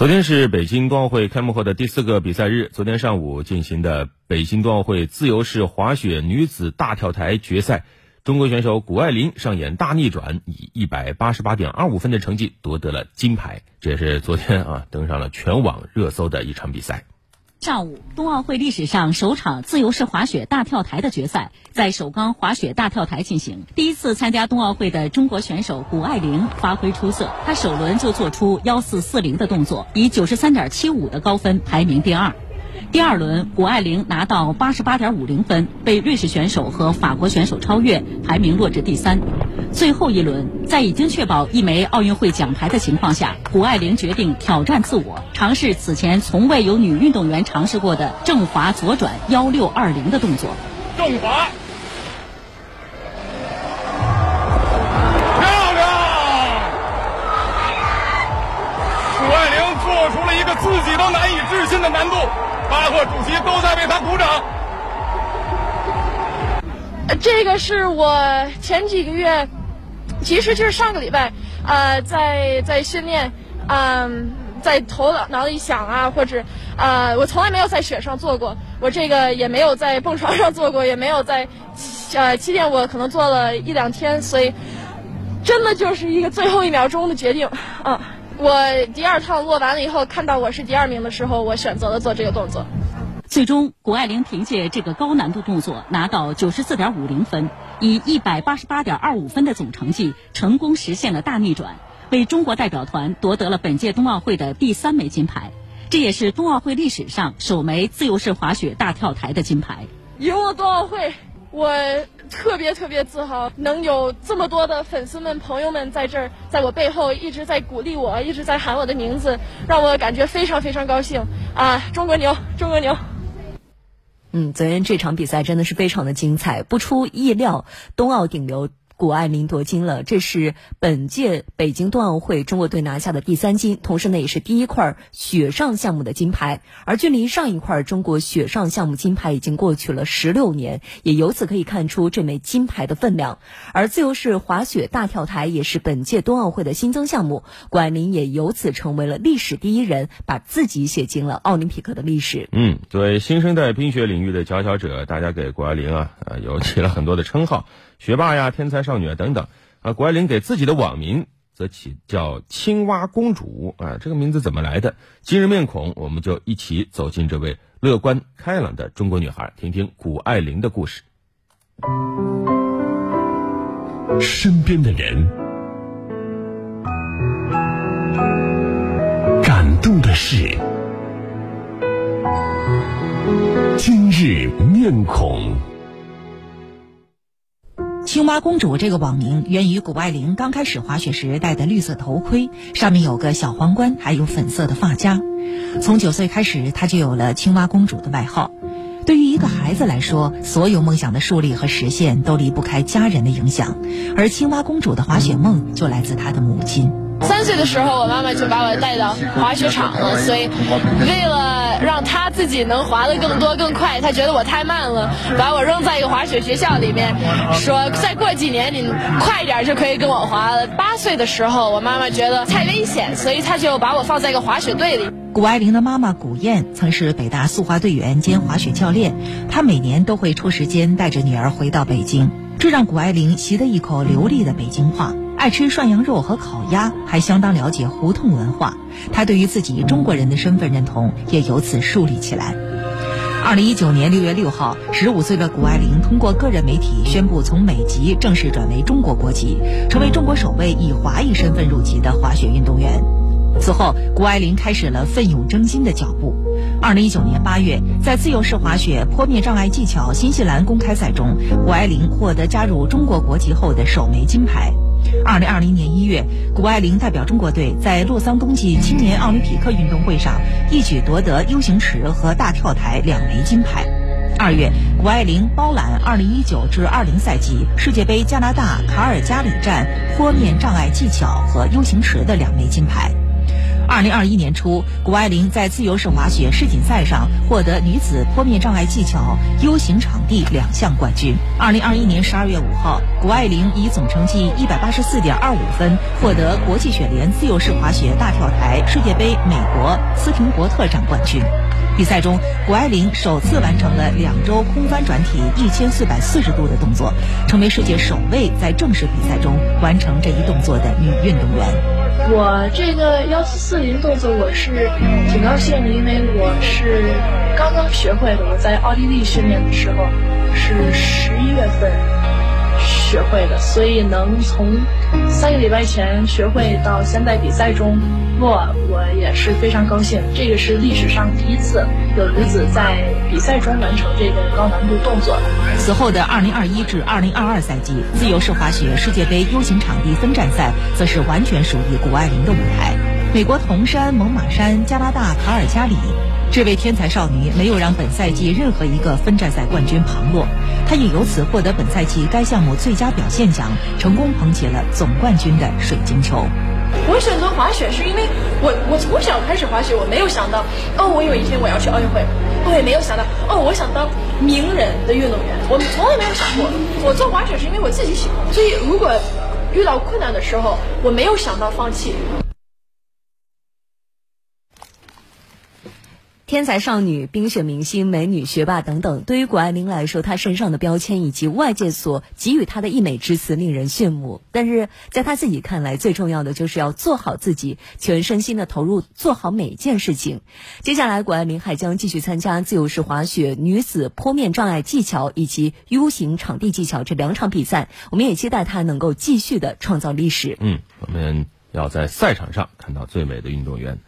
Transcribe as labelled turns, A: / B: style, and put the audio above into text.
A: 昨天是北京冬奥会开幕后的第四个比赛日。昨天上午进行的北京冬奥会自由式滑雪女子大跳台决赛，中国选手谷爱凌上演大逆转，以一百八十八点二五分的成绩夺得了金牌。这也是昨天啊登上了全网热搜的一场比赛。
B: 上午，冬奥会历史上首场自由式滑雪大跳台的决赛在首钢滑雪大跳台进行。第一次参加冬奥会的中国选手谷爱凌发挥出色，她首轮就做出幺四四零的动作，以九十三点七五的高分排名第二。第二轮，谷爱凌拿到八十八点五零分，被瑞士选手和法国选手超越，排名落至第三。最后一轮，在已经确保一枚奥运会奖牌的情况下，谷爱凌决定挑战自我，尝试此前从未有女运动员尝试过的正滑左转幺六二零的动作。
C: 正滑，漂亮！谷爱凌做出了一个自己都难以置信的难
D: 这个是我前几个月。其实就是上个礼拜，呃，在在训练，嗯，在头脑里想啊，或者，呃，我从来没有在雪上做过，我这个也没有在蹦床上做过，也没有在，呃，起点我可能做了一两天，所以，真的就是一个最后一秒钟的决定，嗯，我第二趟落完了以后，看到我是第二名的时候，我选择了做这个动作。
B: 最终，谷爱凌凭借这个高难度动作拿到九十四点五零分，以一百八十八点二五分的总成绩，成功实现了大逆转，为中国代表团夺得了本届冬奥会的第三枚金牌。这也是冬奥会历史上首枚自由式滑雪大跳台的金牌。
D: 赢了冬奥会，我特别特别自豪，能有这么多的粉丝们、朋友们在这儿，在我背后一直在鼓励我，一直在喊我的名字，让我感觉非常非常高兴啊！中国牛，中国牛！
E: 嗯，昨天这场比赛真的是非常的精彩，不出意料，冬奥顶流。谷爱凌夺金了，这是本届北京冬奥会中国队拿下的第三金，同时呢也是第一块雪上项目的金牌。而距离上一块中国雪上项目金牌已经过去了十六年，也由此可以看出这枚金牌的分量。而自由式滑雪大跳台也是本届冬奥会的新增项目，谷爱凌也由此成为了历史第一人，把自己写进了奥林匹克的历史。
A: 嗯，作为新生代冰雪领域的佼佼者，大家给谷爱凌啊啊有起了很多的称号。学霸呀，天才少女啊，等等，啊，谷爱凌给自己的网名则起叫“青蛙公主”啊，这个名字怎么来的？今日面孔，我们就一起走进这位乐观开朗的中国女孩，听听谷爱凌的故事。
F: 身边的人，感动的事，今日面孔。
G: 青蛙公主这个网名源于谷爱凌刚开始滑雪时戴的绿色头盔，上面有个小皇冠，还有粉色的发夹。从九岁开始，她就有了青蛙公主的外号。对于一个孩子来说，所有梦想的树立和实现都离不开家人的影响，而青蛙公主的滑雪梦就来自她的母亲。
D: 三岁的时候，我妈妈就把我带到滑雪场了，所以为了让他自己能滑得更多更快，他觉得我太慢了，把我扔在一个滑雪学校里面，说再过几年你快一点就可以跟我滑了。八岁的时候，我妈妈觉得太危险，所以他就把我放在一个滑雪队里。
G: 谷爱凌的妈妈谷燕曾是北大速滑队员兼滑雪教练，她每年都会抽时间带着女儿回到北京，这让谷爱凌习得一口流利的北京话。爱吃涮羊肉和烤鸭，还相当了解胡同文化。他对于自己中国人的身份认同也由此树立起来。二零一九年六月六号，十五岁的谷爱凌通过个人媒体宣布从美籍正式转为中国国籍，成为中国首位以华裔身份入籍的滑雪运动员。此后，谷爱凌开始了奋勇争金的脚步。二零一九年八月，在自由式滑雪坡面障碍技巧新西兰公开赛中，谷爱凌获得加入中国国籍后的首枚金牌。二零二零年一月，谷爱凌代表中国队在洛桑冬季青年奥林匹克运动会上一举夺得 U 型池和大跳台两枚金牌。二月，谷爱凌包揽二零一九至二零赛季世界杯加拿大卡尔加里站坡面障碍技巧和 U 型池的两枚金牌。二零二一年初，谷爱凌在自由式滑雪世锦赛上获得女子坡面障碍技巧 U 型场地两项冠军。二零二一年十二月五号，谷爱凌以总成绩一百八十四点二五分获得国际雪联自由式滑雪大跳台世界杯美国斯廷伯特站冠军。比赛中，谷爱凌首次完成了两周空翻转体一千四百四十度的动作，成为世界首位在正式比赛中完成这一动作的女运动员。
H: 我这个幺四四零动作我是挺高兴的，因为我是刚刚学会的。我在奥地利训练的时候是十一月份学会的，所以能从三个礼拜前学会到现在比赛中落，我也是非常高兴。这个是历史上第一次有女子在比赛中完成这个高难度动作。
G: 此后的二零二一至二零二二赛季自由式滑雪世界杯 U 型场地分站赛，则是完全属于谷爱凌的舞台。美国铜山、猛犸山、加拿大卡尔加里，这位天才少女没有让本赛季任何一个分站赛冠军旁落，她也由此获得本赛季该项目最佳表现奖，成功捧起了总冠军的水晶球。
H: 我选择滑雪是因为我我从小开始滑雪，我没有想到哦，我有一天我要去奥运会，我也没有想到哦，我想当名人的运动员，我从来没有想过。我做滑雪是因为我自己喜欢，所以如果遇到困难的时候，我没有想到放弃。
E: 天才少女、冰雪明星、美女、学霸等等，对于谷爱凌来说，她身上的标签以及外界所给予她的溢美之词令人炫目。但是在她自己看来，最重要的就是要做好自己，全身心的投入，做好每一件事情。接下来，谷爱凌还将继续参加自由式滑雪女子坡面障碍技巧以及 U 型场地技巧这两场比赛。我们也期待她能够继续的创造历史。
A: 嗯，我们要在赛场上看到最美的运动员。